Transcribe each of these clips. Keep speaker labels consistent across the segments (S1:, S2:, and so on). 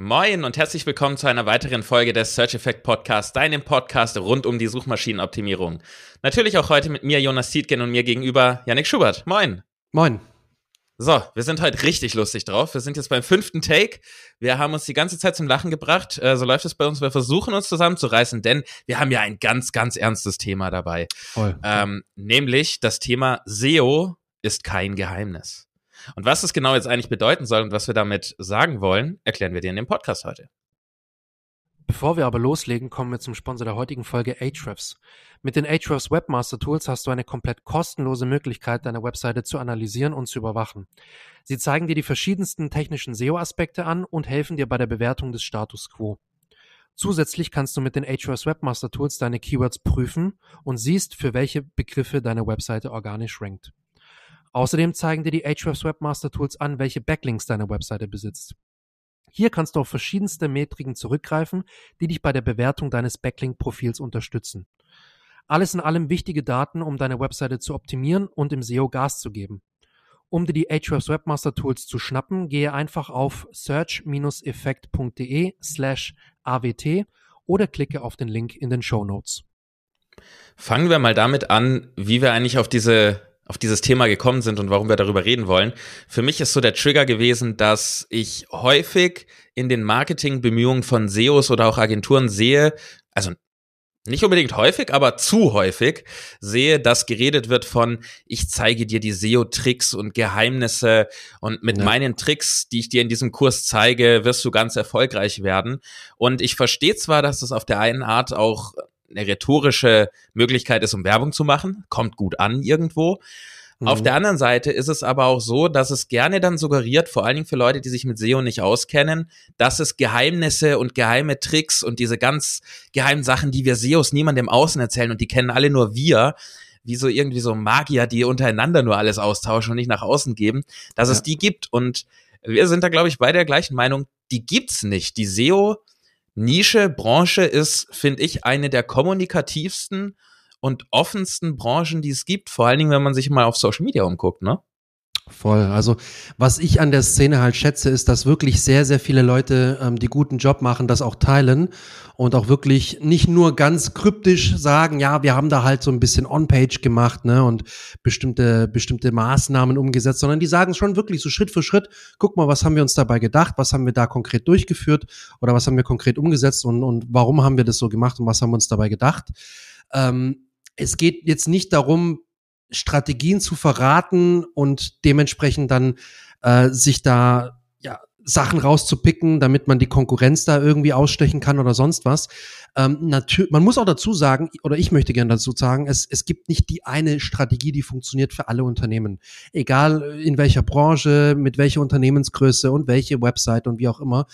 S1: Moin und herzlich willkommen zu einer weiteren Folge des Search Effect Podcasts, deinem Podcast rund um die Suchmaschinenoptimierung. Natürlich auch heute mit mir, Jonas Siedgen, und mir gegenüber Yannick Schubert. Moin.
S2: Moin.
S1: So, wir sind heute richtig lustig drauf. Wir sind jetzt beim fünften Take. Wir haben uns die ganze Zeit zum Lachen gebracht. Äh, so läuft es bei uns. Wir versuchen uns zusammenzureißen, denn wir haben ja ein ganz, ganz ernstes Thema dabei.
S2: Voll.
S1: Ähm, nämlich das Thema SEO ist kein Geheimnis. Und was das genau jetzt eigentlich bedeuten soll und was wir damit sagen wollen, erklären wir dir in dem Podcast heute.
S2: Bevor wir aber loslegen, kommen wir zum Sponsor der heutigen Folge Ahrefs. Mit den Ahrefs Webmaster Tools hast du eine komplett kostenlose Möglichkeit, deine Webseite zu analysieren und zu überwachen. Sie zeigen dir die verschiedensten technischen SEO-Aspekte an und helfen dir bei der Bewertung des Status quo. Zusätzlich kannst du mit den Ahrefs Webmaster Tools deine Keywords prüfen und siehst, für welche Begriffe deine Webseite organisch rankt. Außerdem zeigen dir die Ahrefs Webmaster Tools an, welche Backlinks deine Webseite besitzt. Hier kannst du auf verschiedenste Metriken zurückgreifen, die dich bei der Bewertung deines Backlink-Profils unterstützen. Alles in allem wichtige Daten, um deine Webseite zu optimieren und im SEO Gas zu geben. Um dir die Ahrefs Webmaster Tools zu schnappen, gehe einfach auf search-effekt.de slash awt oder klicke auf den Link in den Show Notes.
S1: Fangen wir mal damit an, wie wir eigentlich auf diese auf dieses Thema gekommen sind und warum wir darüber reden wollen. Für mich ist so der Trigger gewesen, dass ich häufig in den Marketingbemühungen von SEOs oder auch Agenturen sehe, also nicht unbedingt häufig, aber zu häufig sehe, dass geredet wird von, ich zeige dir die SEO-Tricks und Geheimnisse und mit ja. meinen Tricks, die ich dir in diesem Kurs zeige, wirst du ganz erfolgreich werden. Und ich verstehe zwar, dass das auf der einen Art auch eine rhetorische Möglichkeit ist, um Werbung zu machen, kommt gut an irgendwo. Mhm. Auf der anderen Seite ist es aber auch so, dass es gerne dann suggeriert, vor allen Dingen für Leute, die sich mit SEO nicht auskennen, dass es Geheimnisse und geheime Tricks und diese ganz geheimen Sachen, die wir SEOs niemandem außen erzählen und die kennen alle nur wir, wie so irgendwie so Magier, die untereinander nur alles austauschen und nicht nach außen geben, dass ja. es die gibt. Und wir sind da, glaube ich, bei der gleichen Meinung, die gibt's nicht. Die SEO Nische, Branche ist, finde ich, eine der kommunikativsten und offensten Branchen, die es gibt, vor allen Dingen, wenn man sich mal auf Social Media umguckt, ne?
S2: Voll. Also was ich an der Szene halt schätze, ist, dass wirklich sehr, sehr viele Leute, ähm, die guten Job machen, das auch teilen und auch wirklich nicht nur ganz kryptisch sagen, ja, wir haben da halt so ein bisschen On-Page gemacht, ne, und bestimmte, bestimmte Maßnahmen umgesetzt, sondern die sagen schon wirklich so Schritt für Schritt, guck mal, was haben wir uns dabei gedacht, was haben wir da konkret durchgeführt oder was haben wir konkret umgesetzt und, und warum haben wir das so gemacht und was haben wir uns dabei gedacht. Ähm, es geht jetzt nicht darum, Strategien zu verraten und dementsprechend dann äh, sich da ja Sachen rauszupicken, damit man die Konkurrenz da irgendwie ausstechen kann oder sonst was. Ähm, man muss auch dazu sagen, oder ich möchte gerne dazu sagen, es, es gibt nicht die eine Strategie, die funktioniert für alle Unternehmen. Egal in welcher Branche, mit welcher Unternehmensgröße und welche Website und wie auch immer.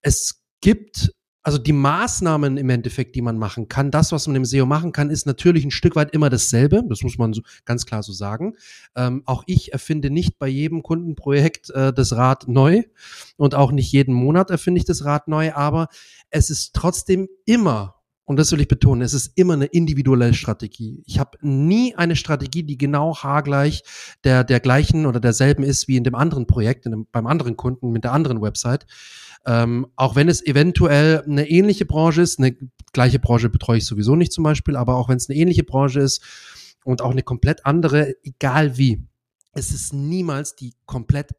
S2: Es gibt also die Maßnahmen im Endeffekt, die man machen kann, das, was man im SEO machen kann, ist natürlich ein Stück weit immer dasselbe. Das muss man so, ganz klar so sagen. Ähm, auch ich erfinde nicht bei jedem Kundenprojekt äh, das Rad neu und auch nicht jeden Monat erfinde ich das Rad neu, aber es ist trotzdem immer und das will ich betonen, es ist immer eine individuelle Strategie. Ich habe nie eine Strategie, die genau haargleich der, der gleichen oder derselben ist wie in dem anderen Projekt, in dem, beim anderen Kunden mit der anderen Website. Ähm, auch wenn es eventuell eine ähnliche Branche ist, eine gleiche Branche betreue ich sowieso nicht zum Beispiel, aber auch wenn es eine ähnliche Branche ist und auch eine komplett andere, egal wie, es ist niemals die komplett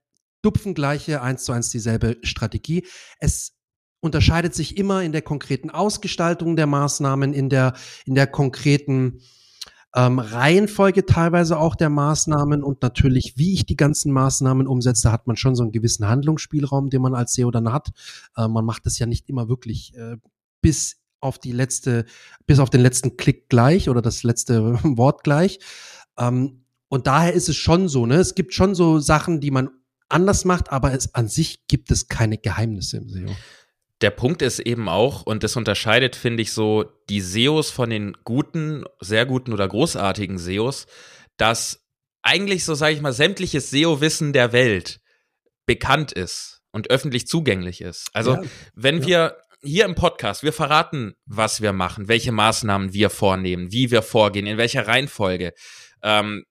S2: dupfengleiche, eins zu eins dieselbe Strategie. Es unterscheidet sich immer in der konkreten Ausgestaltung der Maßnahmen, in der, in der konkreten ähm, Reihenfolge teilweise auch der Maßnahmen und natürlich, wie ich die ganzen Maßnahmen umsetze, hat man schon so einen gewissen Handlungsspielraum, den man als SEO dann hat. Äh, man macht das ja nicht immer wirklich äh, bis auf die letzte, bis auf den letzten Klick gleich oder das letzte Wort gleich. Ähm, und daher ist es schon so, ne? Es gibt schon so Sachen, die man anders macht, aber es an sich gibt es keine Geheimnisse im SEO
S1: der Punkt ist eben auch, und das unterscheidet, finde ich, so die SEOs von den guten, sehr guten oder großartigen SEOs, dass eigentlich so, sage ich mal, sämtliches SEO-Wissen der Welt bekannt ist und öffentlich zugänglich ist. Also, ja, wenn ja. wir hier im Podcast, wir verraten, was wir machen, welche Maßnahmen wir vornehmen, wie wir vorgehen, in welcher Reihenfolge. Ähm,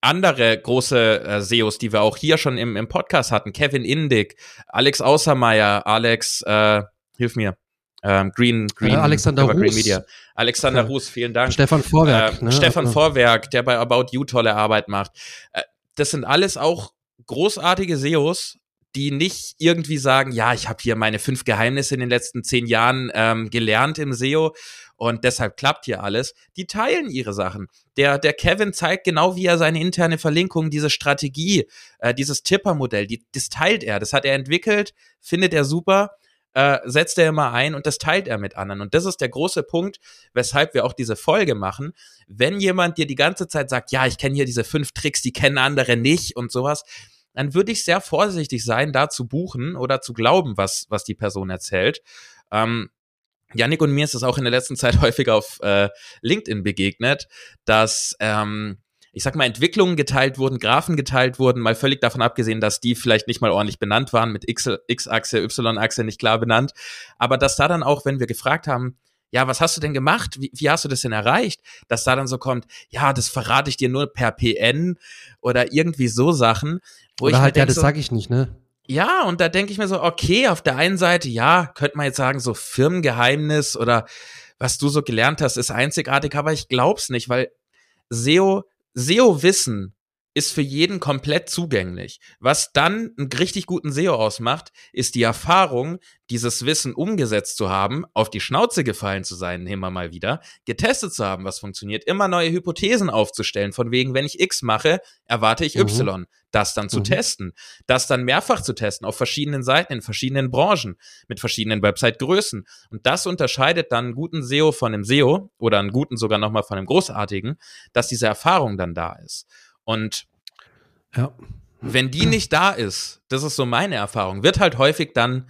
S1: andere große äh, SEOs, die wir auch hier schon im, im Podcast hatten, Kevin Indig, Alex Außermeier, Alex, äh, hilf mir, ähm, Green, Green,
S2: äh, Alexander Ruß.
S1: Green Media. Alexander ja. Ruß, vielen Dank.
S2: Stefan Vorwerk.
S1: Äh, ne? Stefan ja. Vorwerk, der bei About You tolle Arbeit macht. Äh, das sind alles auch großartige SEOs, die nicht irgendwie sagen, ja, ich habe hier meine fünf Geheimnisse in den letzten zehn Jahren ähm, gelernt im SEO und deshalb klappt hier alles. Die teilen ihre Sachen. Der, der Kevin zeigt genau, wie er seine interne Verlinkung, diese Strategie, äh, dieses Tipper-Modell, die, das teilt er, das hat er entwickelt, findet er super äh, setzt er immer ein und das teilt er mit anderen. Und das ist der große Punkt, weshalb wir auch diese Folge machen. Wenn jemand dir die ganze Zeit sagt, ja, ich kenne hier diese fünf Tricks, die kennen andere nicht und sowas, dann würde ich sehr vorsichtig sein, da zu buchen oder zu glauben, was, was die Person erzählt. Ähm, Yannick und mir ist es auch in der letzten Zeit häufig auf äh, LinkedIn begegnet, dass ähm, ich sag mal, Entwicklungen geteilt wurden, Graphen geteilt wurden, mal völlig davon abgesehen, dass die vielleicht nicht mal ordentlich benannt waren, mit X-Achse, Y-Achse nicht klar benannt. Aber dass da dann auch, wenn wir gefragt haben, ja, was hast du denn gemacht? Wie, wie hast du das denn erreicht? Dass da dann so kommt, ja, das verrate ich dir nur per PN oder irgendwie so Sachen.
S2: Wo oder ich halt, ja, das so, sage ich nicht, ne?
S1: Ja, und da denke ich mir so, okay, auf der einen Seite, ja, könnte man jetzt sagen, so Firmengeheimnis oder was du so gelernt hast, ist einzigartig, aber ich glaub's nicht, weil SEO SEO-Wissen ist für jeden komplett zugänglich. Was dann einen richtig guten SEO ausmacht, ist die Erfahrung, dieses Wissen umgesetzt zu haben, auf die Schnauze gefallen zu sein, immer mal wieder, getestet zu haben, was funktioniert, immer neue Hypothesen aufzustellen, von wegen, wenn ich X mache, erwarte ich mhm. Y. Das dann zu mhm. testen, das dann mehrfach zu testen, auf verschiedenen Seiten, in verschiedenen Branchen, mit verschiedenen Website-Größen. Und das unterscheidet dann einen guten SEO von einem SEO oder einen guten sogar nochmal von einem großartigen, dass diese Erfahrung dann da ist. Und ja. wenn die nicht da ist, das ist so meine Erfahrung, wird halt häufig dann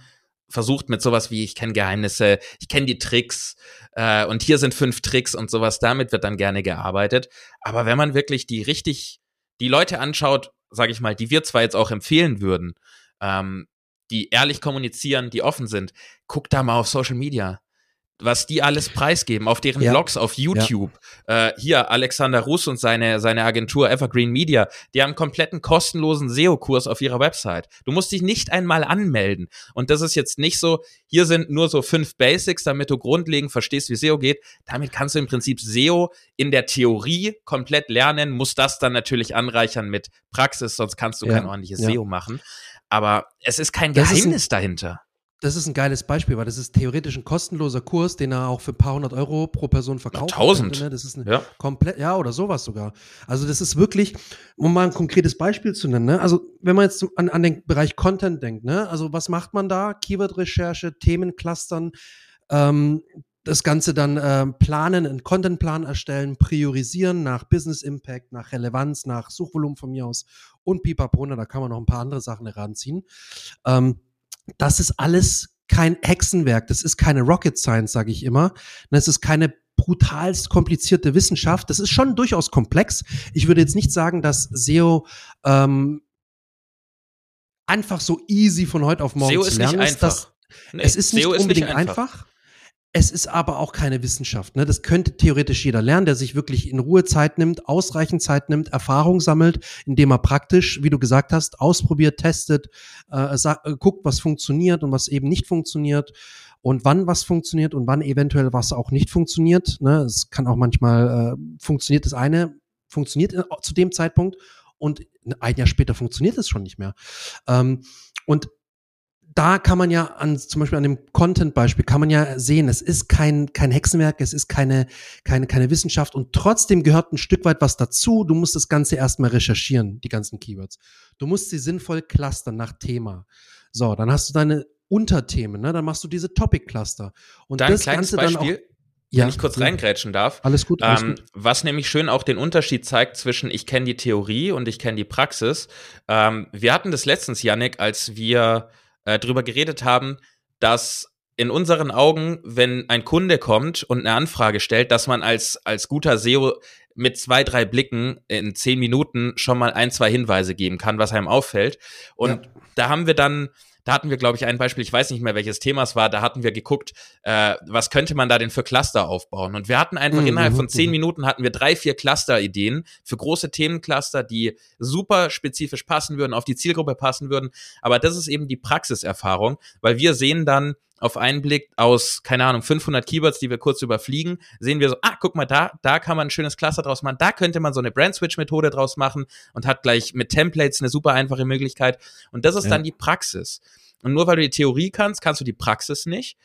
S1: versucht mit sowas wie, ich kenne Geheimnisse, ich kenne die Tricks äh, und hier sind fünf Tricks und sowas, damit wird dann gerne gearbeitet. Aber wenn man wirklich die richtig, die Leute anschaut, sage ich mal, die wir zwar jetzt auch empfehlen würden, ähm, die ehrlich kommunizieren, die offen sind, guck da mal auf Social Media was die alles preisgeben auf deren ja. Blogs auf YouTube. Ja. Äh, hier Alexander Russ und seine, seine Agentur Evergreen Media, die haben einen kompletten kostenlosen SEO-Kurs auf ihrer Website. Du musst dich nicht einmal anmelden. Und das ist jetzt nicht so, hier sind nur so fünf Basics, damit du grundlegend verstehst, wie SEO geht. Damit kannst du im Prinzip SEO in der Theorie komplett lernen, musst das dann natürlich anreichern mit Praxis, sonst kannst du ja. kein ordentliches SEO machen. Aber es ist kein Geheimnis ist dahinter.
S2: Das ist ein geiles Beispiel, weil das ist theoretisch ein kostenloser Kurs, den er auch für ein paar hundert Euro pro Person verkauft.
S1: Tausend.
S2: ne? Das ist ja. komplett, ja, oder sowas sogar. Also das ist wirklich, um mal ein konkretes Beispiel zu nennen, ne? Also wenn man jetzt an, an den Bereich Content denkt, ne? Also was macht man da? Keyword-Recherche, Themenclustern, ähm, das Ganze dann äh, planen, einen Contentplan erstellen, priorisieren nach Business Impact, nach Relevanz, nach Suchvolumen von mir aus und pipapo, da kann man noch ein paar andere Sachen heranziehen. Ähm, das ist alles kein Hexenwerk, das ist keine Rocket Science, sage ich immer. Das ist keine brutalst komplizierte Wissenschaft. Das ist schon durchaus komplex. Ich würde jetzt nicht sagen, dass SEO ähm, einfach so easy von heute auf morgen SEO
S1: zu lernen ist.
S2: Das, nee, es ist nicht SEO unbedingt ist nicht einfach. einfach. Es ist aber auch keine Wissenschaft. Ne? Das könnte theoretisch jeder lernen, der sich wirklich in Ruhe Zeit nimmt, ausreichend Zeit nimmt, Erfahrung sammelt, indem er praktisch, wie du gesagt hast, ausprobiert, testet, äh, äh, guckt, was funktioniert und was eben nicht funktioniert und wann was funktioniert und wann eventuell was auch nicht funktioniert. Ne? Es kann auch manchmal äh, funktioniert das eine, funktioniert äh, zu dem Zeitpunkt und ein Jahr später funktioniert es schon nicht mehr. Ähm, und da kann man ja an, zum Beispiel an dem Content-Beispiel kann man ja sehen, es ist kein, kein Hexenwerk, es ist keine, keine, keine Wissenschaft und trotzdem gehört ein Stück weit was dazu. Du musst das Ganze erstmal recherchieren, die ganzen Keywords. Du musst sie sinnvoll clustern nach Thema. So, dann hast du deine Unterthemen, ne? dann machst du diese Topic-Cluster.
S1: Und Dein das Ganze Beispiel, dann auch ja, wenn ich kurz reingrätschen darf.
S2: Alles gut, alles ähm,
S1: gut. Was nämlich schön auch den Unterschied zeigt zwischen ich kenne die Theorie und ich kenne die Praxis. Ähm, wir hatten das letztens, Yannick, als wir äh, drüber geredet haben, dass in unseren Augen, wenn ein Kunde kommt und eine Anfrage stellt, dass man als, als guter SEO mit zwei, drei Blicken in zehn Minuten schon mal ein, zwei Hinweise geben kann, was einem auffällt. Und ja. da haben wir dann da hatten wir, glaube ich, ein Beispiel, ich weiß nicht mehr, welches Thema es war, da hatten wir geguckt, äh, was könnte man da denn für Cluster aufbauen? Und wir hatten einfach mhm. innerhalb von zehn mhm. Minuten hatten wir drei, vier Cluster-Ideen für große Themencluster, die super spezifisch passen würden, auf die Zielgruppe passen würden. Aber das ist eben die Praxiserfahrung, weil wir sehen dann, auf einen Blick aus, keine Ahnung, 500 Keywords, die wir kurz überfliegen, sehen wir so, ah, guck mal, da, da kann man ein schönes Cluster draus machen, da könnte man so eine Brand-Switch-Methode draus machen und hat gleich mit Templates eine super einfache Möglichkeit. Und das ist ja. dann die Praxis. Und nur weil du die Theorie kannst, kannst du die Praxis nicht.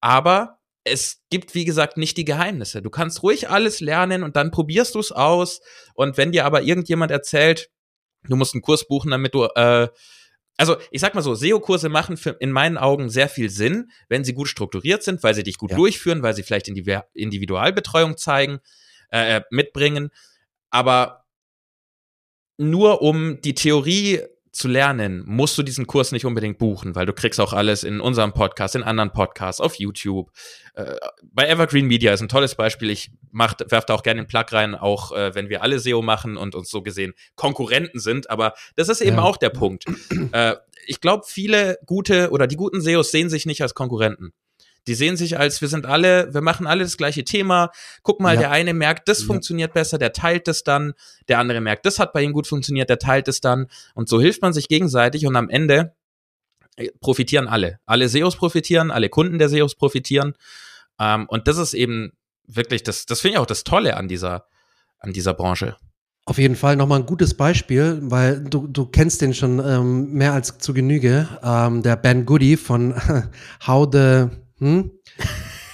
S1: Aber es gibt, wie gesagt, nicht die Geheimnisse. Du kannst ruhig alles lernen und dann probierst du es aus. Und wenn dir aber irgendjemand erzählt, du musst einen Kurs buchen, damit du äh, also ich sag mal so, SEO-Kurse machen für, in meinen Augen sehr viel Sinn, wenn sie gut strukturiert sind, weil sie dich gut ja. durchführen, weil sie vielleicht Individualbetreuung zeigen, äh, äh, mitbringen. Aber nur um die Theorie zu lernen, musst du diesen Kurs nicht unbedingt buchen, weil du kriegst auch alles in unserem Podcast, in anderen Podcasts, auf YouTube. Äh, bei Evergreen Media ist ein tolles Beispiel. Ich mach, werf da auch gerne den Plug rein, auch äh, wenn wir alle SEO machen und uns so gesehen Konkurrenten sind. Aber das ist eben ja. auch der Punkt. Äh, ich glaube, viele gute oder die guten SEOs sehen sich nicht als Konkurrenten. Die sehen sich als, wir sind alle, wir machen alle das gleiche Thema. Guck mal, ja. der eine merkt, das ja. funktioniert besser, der teilt es dann. Der andere merkt, das hat bei ihm gut funktioniert, der teilt es dann. Und so hilft man sich gegenseitig und am Ende äh, profitieren alle. Alle SEOs profitieren, alle Kunden der SEOs profitieren. Ähm, und das ist eben wirklich, das, das finde ich auch das Tolle an dieser, an dieser Branche.
S2: Auf jeden Fall nochmal ein gutes Beispiel, weil du, du kennst den schon ähm, mehr als zu Genüge. Ähm, der Ben Goody von How the hm?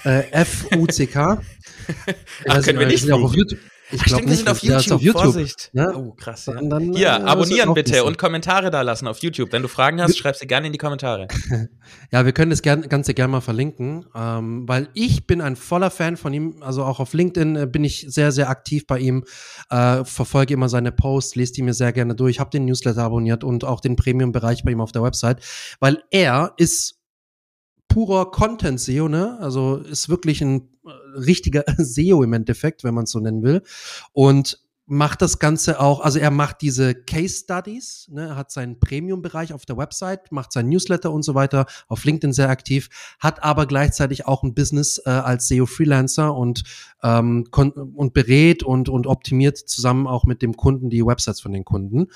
S2: Äh, F-U-C-K.
S1: Ach, können wir nicht auch auf YouTube.
S2: Ich glaube nicht, wir sind
S1: auf YouTube. Auf YouTube.
S2: Vorsicht.
S1: Ja? Oh, krass. Ja. Dann, Hier, äh, abonnieren bitte und Kommentare da lassen auf YouTube. Wenn du Fragen hast, schreib sie gerne in die Kommentare.
S2: ja, wir können das Ganze gerne mal verlinken, ähm, weil ich bin ein voller Fan von ihm. Also auch auf LinkedIn äh, bin ich sehr, sehr aktiv bei ihm, äh, verfolge immer seine Posts, lese die mir sehr gerne durch, habe den Newsletter abonniert und auch den Premium-Bereich bei ihm auf der Website, weil er ist purer Content-SEO, ne? Also ist wirklich ein äh, richtiger SEO im Endeffekt, wenn man es so nennen will. Und macht das Ganze auch, also er macht diese Case Studies, ne, er hat seinen Premium-Bereich auf der Website, macht sein Newsletter und so weiter, auf LinkedIn sehr aktiv, hat aber gleichzeitig auch ein Business äh, als SEO-Freelancer und, ähm, und berät und, und optimiert zusammen auch mit dem Kunden die Websites von den Kunden.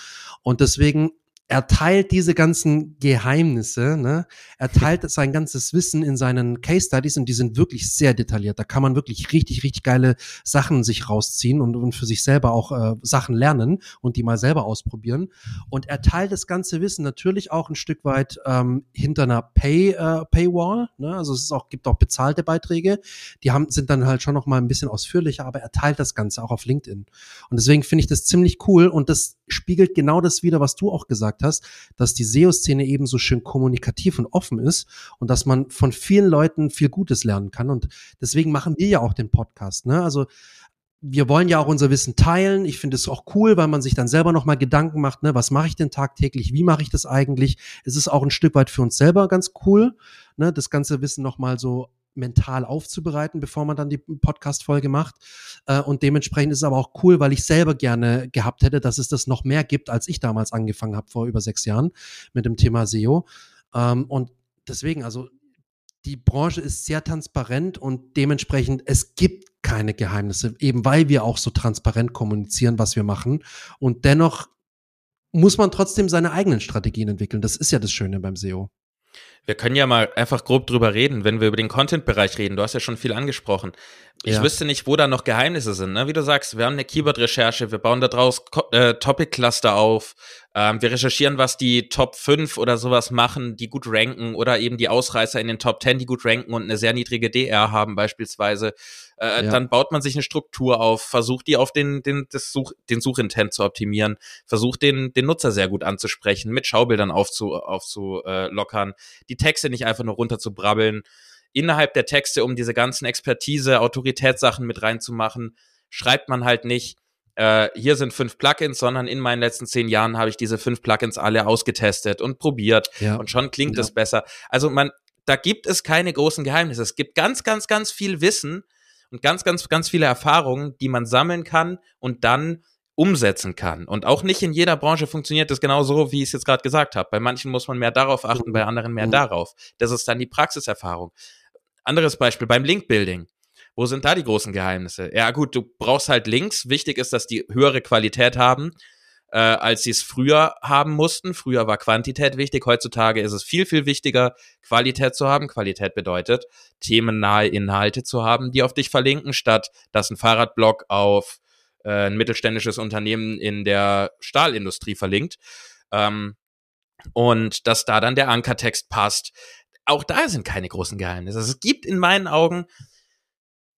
S2: Und deswegen er teilt diese ganzen Geheimnisse, ne? er teilt sein ganzes Wissen in seinen Case Studies und die sind wirklich sehr detailliert. Da kann man wirklich richtig, richtig geile Sachen sich rausziehen und, und für sich selber auch äh, Sachen lernen und die mal selber ausprobieren. Und er teilt das ganze Wissen natürlich auch ein Stück weit ähm, hinter einer Pay, äh, Paywall. Ne? Also es ist auch, gibt auch bezahlte Beiträge, die haben, sind dann halt schon noch mal ein bisschen ausführlicher, aber er teilt das Ganze auch auf LinkedIn. Und deswegen finde ich das ziemlich cool und das spiegelt genau das wieder, was du auch gesagt gesagt hast, dass die SEO-Szene eben so schön kommunikativ und offen ist und dass man von vielen Leuten viel Gutes lernen kann. Und deswegen machen wir ja auch den Podcast. Ne? Also wir wollen ja auch unser Wissen teilen. Ich finde es auch cool, weil man sich dann selber nochmal Gedanken macht, ne, was mache ich denn tagtäglich, wie mache ich das eigentlich? Es ist auch ein Stück weit für uns selber ganz cool, ne, das ganze Wissen nochmal so mental aufzubereiten, bevor man dann die Podcast-Folge macht. Äh, und dementsprechend ist es aber auch cool, weil ich selber gerne gehabt hätte, dass es das noch mehr gibt, als ich damals angefangen habe, vor über sechs Jahren mit dem Thema SEO. Ähm, und deswegen, also die Branche ist sehr transparent und dementsprechend, es gibt keine Geheimnisse, eben weil wir auch so transparent kommunizieren, was wir machen. Und dennoch muss man trotzdem seine eigenen Strategien entwickeln. Das ist ja das Schöne beim SEO.
S1: Wir können ja mal einfach grob drüber reden, wenn wir über den Content-Bereich reden. Du hast ja schon viel angesprochen. Ich ja. wüsste nicht, wo da noch Geheimnisse sind. Ne? Wie du sagst, wir haben eine Keyword-Recherche, wir bauen daraus äh, Topic-Cluster auf, ähm, wir recherchieren, was die Top 5 oder sowas machen, die gut ranken oder eben die Ausreißer in den Top 10, die gut ranken und eine sehr niedrige DR haben beispielsweise. Äh, ja. Dann baut man sich eine Struktur auf, versucht die auf den, den, das Such, den Suchintent zu optimieren, versucht den, den Nutzer sehr gut anzusprechen, mit Schaubildern aufzulockern, aufzu, äh, die Texte nicht einfach nur runterzubrabbeln innerhalb der Texte, um diese ganzen Expertise, Autoritätssachen mit reinzumachen, schreibt man halt nicht, äh, hier sind fünf Plugins, sondern in meinen letzten zehn Jahren habe ich diese fünf Plugins alle ausgetestet und probiert ja. und schon klingt ja. es besser. Also man, da gibt es keine großen Geheimnisse. Es gibt ganz, ganz, ganz viel Wissen und ganz, ganz, ganz viele Erfahrungen, die man sammeln kann und dann umsetzen kann. Und auch nicht in jeder Branche funktioniert das genau so, wie ich es jetzt gerade gesagt habe. Bei manchen muss man mehr darauf achten, bei anderen mehr mhm. darauf. Das ist dann die Praxiserfahrung. Anderes Beispiel beim Link-Building. Wo sind da die großen Geheimnisse? Ja gut, du brauchst halt Links. Wichtig ist, dass die höhere Qualität haben, äh, als sie es früher haben mussten. Früher war Quantität wichtig. Heutzutage ist es viel, viel wichtiger, Qualität zu haben. Qualität bedeutet, themennahe Inhalte zu haben, die auf dich verlinken, statt dass ein Fahrradblog auf äh, ein mittelständisches Unternehmen in der Stahlindustrie verlinkt. Ähm, und dass da dann der Ankertext passt. Auch da sind keine großen Geheimnisse. Es gibt in meinen Augen,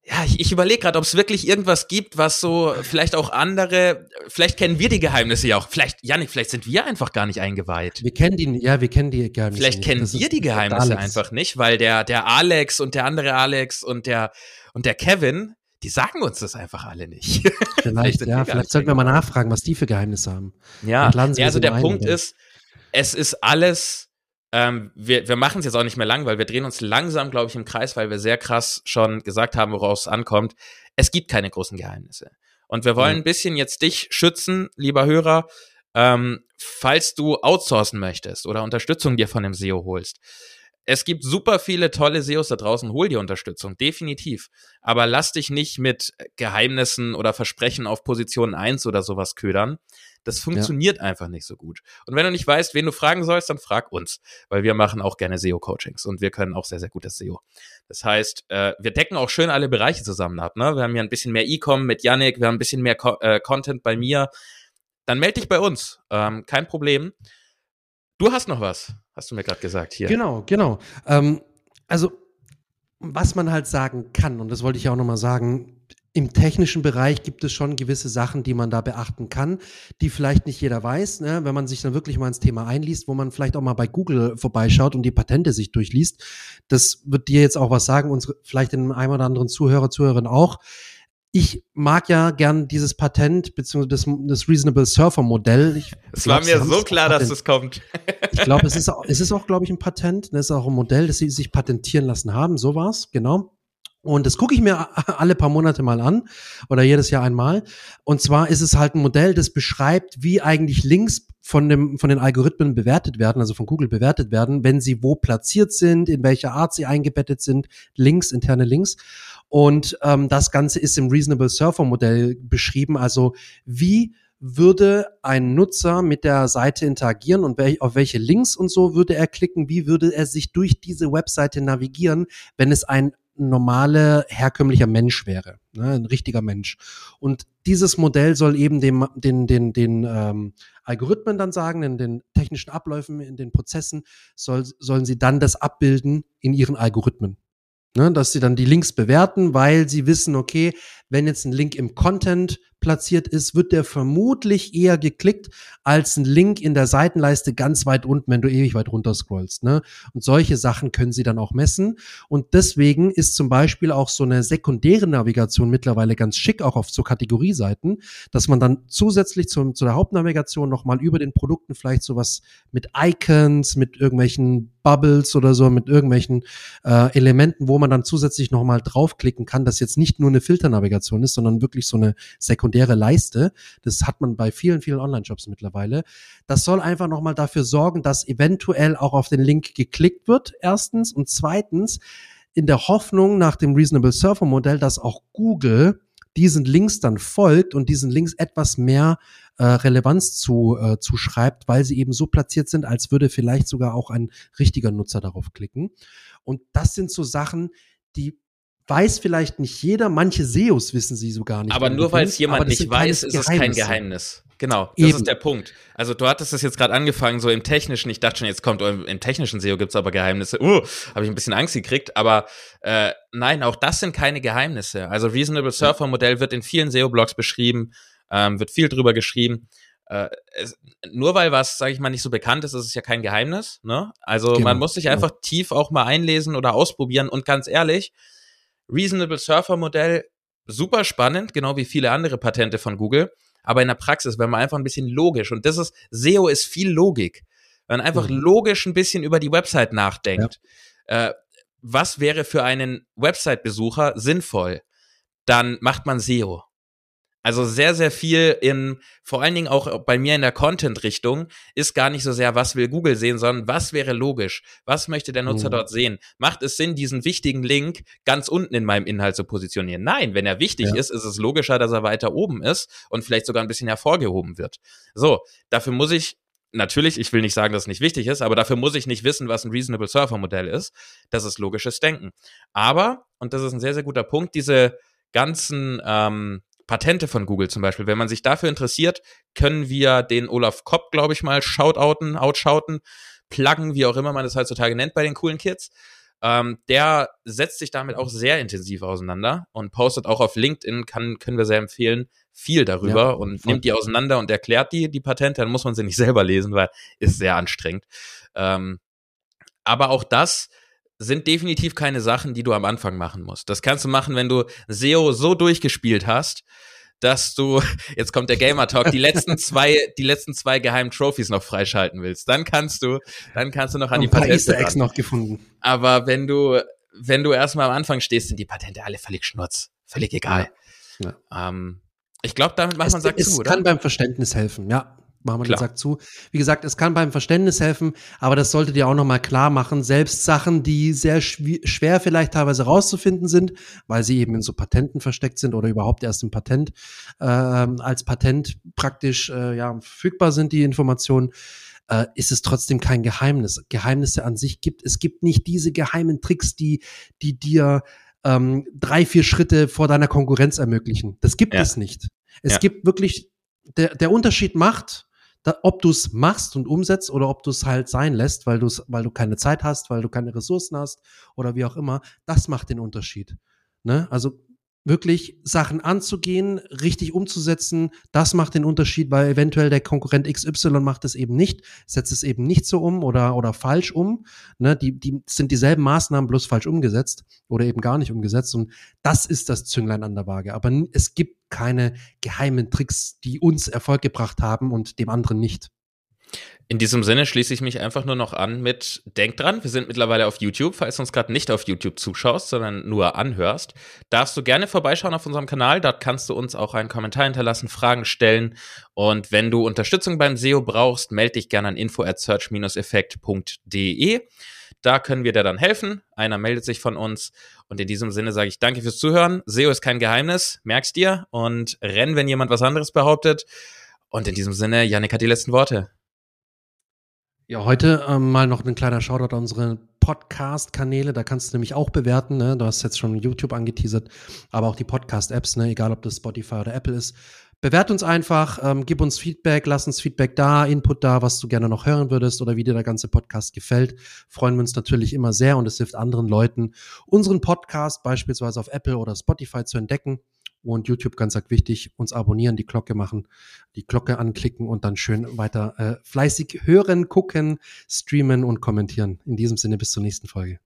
S1: ja, ich, ich überlege gerade, ob es wirklich irgendwas gibt, was so vielleicht auch andere, vielleicht kennen wir die Geheimnisse ja auch. Vielleicht, Janik, vielleicht sind wir einfach gar nicht eingeweiht.
S2: Wir kennen die, ja, wir kennen die Geheimnisse.
S1: Vielleicht kennen wir die Geheimnisse einfach nicht, weil der, der Alex und der andere Alex und der, und der Kevin, die sagen uns das einfach alle nicht.
S2: Vielleicht, vielleicht ja, vielleicht sollten wir mal nachfragen, was die für Geheimnisse haben.
S1: Ja, ja also der Punkt ist, es ist alles, ähm, wir, wir machen es jetzt auch nicht mehr lang, weil wir drehen uns langsam, glaube ich, im Kreis, weil wir sehr krass schon gesagt haben, woraus es ankommt. Es gibt keine großen Geheimnisse. Und wir wollen mhm. ein bisschen jetzt dich schützen, lieber Hörer, ähm, falls du outsourcen möchtest oder Unterstützung dir von dem SEO holst es gibt super viele tolle SEOs da draußen, hol dir Unterstützung, definitiv. Aber lass dich nicht mit Geheimnissen oder Versprechen auf Position 1 oder sowas ködern. Das funktioniert ja. einfach nicht so gut. Und wenn du nicht weißt, wen du fragen sollst, dann frag uns, weil wir machen auch gerne SEO-Coachings und wir können auch sehr, sehr gutes SEO. Das heißt, äh, wir decken auch schön alle Bereiche zusammen ab. Ne? Wir haben ja ein bisschen mehr E-Com mit Yannick, wir haben ein bisschen mehr Co äh, Content bei mir. Dann melde dich bei uns, ähm, kein Problem. Du hast noch was, hast du mir gerade gesagt hier.
S2: Genau, genau. Ähm, also, was man halt sagen kann, und das wollte ich ja auch nochmal sagen, im technischen Bereich gibt es schon gewisse Sachen, die man da beachten kann, die vielleicht nicht jeder weiß, ne? wenn man sich dann wirklich mal ins Thema einliest, wo man vielleicht auch mal bei Google vorbeischaut und die Patente sich durchliest. Das wird dir jetzt auch was sagen, unsere, vielleicht den einen oder anderen Zuhörer, Zuhörerin auch ich mag ja gern dieses Patent beziehungsweise das, das Reasonable Surfer Modell. Ich
S1: es war mir so klar, dass das kommt.
S2: ich glaube, es ist, es ist auch, glaube ich, ein Patent. Das ist auch ein Modell, das sie sich patentieren lassen haben. So war's, genau. Und das gucke ich mir alle paar Monate mal an oder jedes Jahr einmal. Und zwar ist es halt ein Modell, das beschreibt, wie eigentlich Links von, dem, von den Algorithmen bewertet werden, also von Google bewertet werden, wenn sie wo platziert sind, in welcher Art sie eingebettet sind, Links, interne Links. Und ähm, das Ganze ist im Reasonable Surfer Modell beschrieben. Also wie würde ein Nutzer mit der Seite interagieren und wel auf welche Links und so würde er klicken? Wie würde er sich durch diese Webseite navigieren, wenn es ein normale, herkömmlicher Mensch wäre, ne, ein richtiger Mensch. Und dieses Modell soll eben dem, den, den, den ähm, Algorithmen dann sagen, in den technischen Abläufen, in den Prozessen, soll, sollen sie dann das abbilden in ihren Algorithmen. Ne, dass sie dann die Links bewerten, weil sie wissen, okay, wenn jetzt ein Link im Content platziert ist, wird der vermutlich eher geklickt als ein Link in der Seitenleiste ganz weit unten, wenn du ewig weit runter scrollst. Ne? Und solche Sachen können sie dann auch messen. Und deswegen ist zum Beispiel auch so eine sekundäre Navigation mittlerweile ganz schick, auch auf so Kategorieseiten, dass man dann zusätzlich zum, zu der Hauptnavigation nochmal über den Produkten vielleicht sowas mit Icons, mit irgendwelchen Bubbles oder so, mit irgendwelchen äh, Elementen, wo man dann zusätzlich nochmal draufklicken kann, dass jetzt nicht nur eine Filternavigation ist, sondern wirklich so eine sekundäre Leiste. Das hat man bei vielen, vielen Online-Shops mittlerweile. Das soll einfach nochmal dafür sorgen, dass eventuell auch auf den Link geklickt wird, erstens. Und zweitens, in der Hoffnung nach dem Reasonable Surfer Modell, dass auch Google diesen Links dann folgt und diesen Links etwas mehr äh, Relevanz zu, äh, zuschreibt, weil sie eben so platziert sind, als würde vielleicht sogar auch ein richtiger Nutzer darauf klicken. Und das sind so Sachen, die weiß vielleicht nicht jeder, manche SEOs wissen sie so gar nicht.
S1: Aber nur weil es jemand nicht weiß, ist es kein Geheimnis. Genau, das Eben. ist der Punkt. Also du hattest es jetzt gerade angefangen, so im Technischen, ich dachte schon, jetzt kommt im, technischen SEO gibt's aber Geheimnisse. Uh, habe ich ein bisschen Angst gekriegt, aber äh, nein, auch das sind keine Geheimnisse. Also Reasonable Surfer Modell wird in vielen SEO-Blogs beschrieben, ähm, wird viel drüber geschrieben. Äh, es, nur weil was, sage ich mal, nicht so bekannt ist, ist es ja kein Geheimnis. Ne? Also genau. man muss sich einfach tief auch mal einlesen oder ausprobieren und ganz ehrlich, Reasonable Surfer Modell super spannend, genau wie viele andere Patente von Google aber in der Praxis, wenn man einfach ein bisschen logisch, und das ist, SEO ist viel Logik, wenn man einfach mhm. logisch ein bisschen über die Website nachdenkt, ja. äh, was wäre für einen Website-Besucher sinnvoll, dann macht man SEO. Also sehr, sehr viel in, vor allen Dingen auch bei mir in der Content-Richtung, ist gar nicht so sehr, was will Google sehen, sondern was wäre logisch? Was möchte der Nutzer mhm. dort sehen? Macht es Sinn, diesen wichtigen Link ganz unten in meinem Inhalt zu positionieren? Nein, wenn er wichtig ja. ist, ist es logischer, dass er weiter oben ist und vielleicht sogar ein bisschen hervorgehoben wird. So, dafür muss ich natürlich, ich will nicht sagen, dass es nicht wichtig ist, aber dafür muss ich nicht wissen, was ein Reasonable Surfer Modell ist. Das ist logisches Denken. Aber, und das ist ein sehr, sehr guter Punkt, diese ganzen ähm, Patente von Google zum Beispiel. Wenn man sich dafür interessiert, können wir den Olaf Kopp, glaube ich mal, shoutouten, outshouten, pluggen, wie auch immer man das heutzutage nennt bei den coolen Kids. Ähm, der setzt sich damit auch sehr intensiv auseinander und postet auch auf LinkedIn, kann, können wir sehr empfehlen, viel darüber ja, und voll. nimmt die auseinander und erklärt die, die Patente. Dann muss man sie nicht selber lesen, weil ist sehr anstrengend. Ähm, aber auch das sind definitiv keine Sachen, die du am Anfang machen musst. Das kannst du machen, wenn du SEO so durchgespielt hast, dass du, jetzt kommt der Gamer Talk, die letzten zwei, die letzten zwei geheimen Trophies noch freischalten willst. Dann kannst du, dann kannst du noch an die Patente
S2: Easter Eggs noch gefunden.
S1: Aber wenn du, wenn du erstmal am Anfang stehst, sind die Patente alle völlig schnurz. Völlig egal. Ja. Ähm, ich glaube, damit macht man Sack
S2: zu, oder? Es kann beim Verständnis helfen, ja machen wir den Sack zu. Wie gesagt, es kann beim Verständnis helfen, aber das solltet ihr auch nochmal klar machen. Selbst Sachen, die sehr schwer vielleicht teilweise rauszufinden sind, weil sie eben in so Patenten versteckt sind oder überhaupt erst im Patent äh, als Patent praktisch äh, ja, verfügbar sind, die Informationen, äh, ist es trotzdem kein Geheimnis. Geheimnisse an sich gibt es gibt nicht diese geheimen Tricks, die, die dir ähm, drei, vier Schritte vor deiner Konkurrenz ermöglichen. Das gibt ja. es nicht. Es ja. gibt wirklich, der, der Unterschied macht, da, ob du es machst und umsetzt oder ob du es halt sein lässt, weil, du's, weil du keine Zeit hast, weil du keine Ressourcen hast oder wie auch immer, das macht den Unterschied. Ne? Also wirklich Sachen anzugehen, richtig umzusetzen, das macht den Unterschied, weil eventuell der Konkurrent XY macht es eben nicht, setzt es eben nicht so um oder, oder falsch um. Ne? Die, die sind dieselben Maßnahmen bloß falsch umgesetzt oder eben gar nicht umgesetzt. Und das ist das Zünglein an der Waage. Aber es gibt keine geheimen Tricks, die uns Erfolg gebracht haben und dem anderen nicht.
S1: In diesem Sinne schließe ich mich einfach nur noch an mit Denk dran, wir sind mittlerweile auf YouTube. Falls du uns gerade nicht auf YouTube zuschaust, sondern nur anhörst, darfst du gerne vorbeischauen auf unserem Kanal. Dort kannst du uns auch einen Kommentar hinterlassen, Fragen stellen. Und wenn du Unterstützung beim SEO brauchst, melde dich gerne an info at search-effekt.de. Da können wir dir dann helfen. Einer meldet sich von uns. Und in diesem Sinne sage ich danke fürs Zuhören. SEO ist kein Geheimnis, merkst dir. Und renn, wenn jemand was anderes behauptet. Und in diesem Sinne, Janik hat die letzten Worte.
S2: Ja, heute ähm, mal noch ein kleiner Shoutout an unsere Podcast-Kanäle. Da kannst du nämlich auch bewerten. Ne? Du hast jetzt schon YouTube angeteasert, aber auch die Podcast-Apps, ne? egal ob das Spotify oder Apple ist. Bewert uns einfach, ähm, gib uns Feedback, lass uns Feedback da, Input da, was du gerne noch hören würdest oder wie dir der ganze Podcast gefällt. Freuen wir uns natürlich immer sehr und es hilft anderen Leuten, unseren Podcast beispielsweise auf Apple oder Spotify zu entdecken. Und YouTube ganz wichtig, uns abonnieren, die Glocke machen, die Glocke anklicken und dann schön weiter äh, fleißig hören, gucken, streamen und kommentieren. In diesem Sinne bis zur nächsten Folge.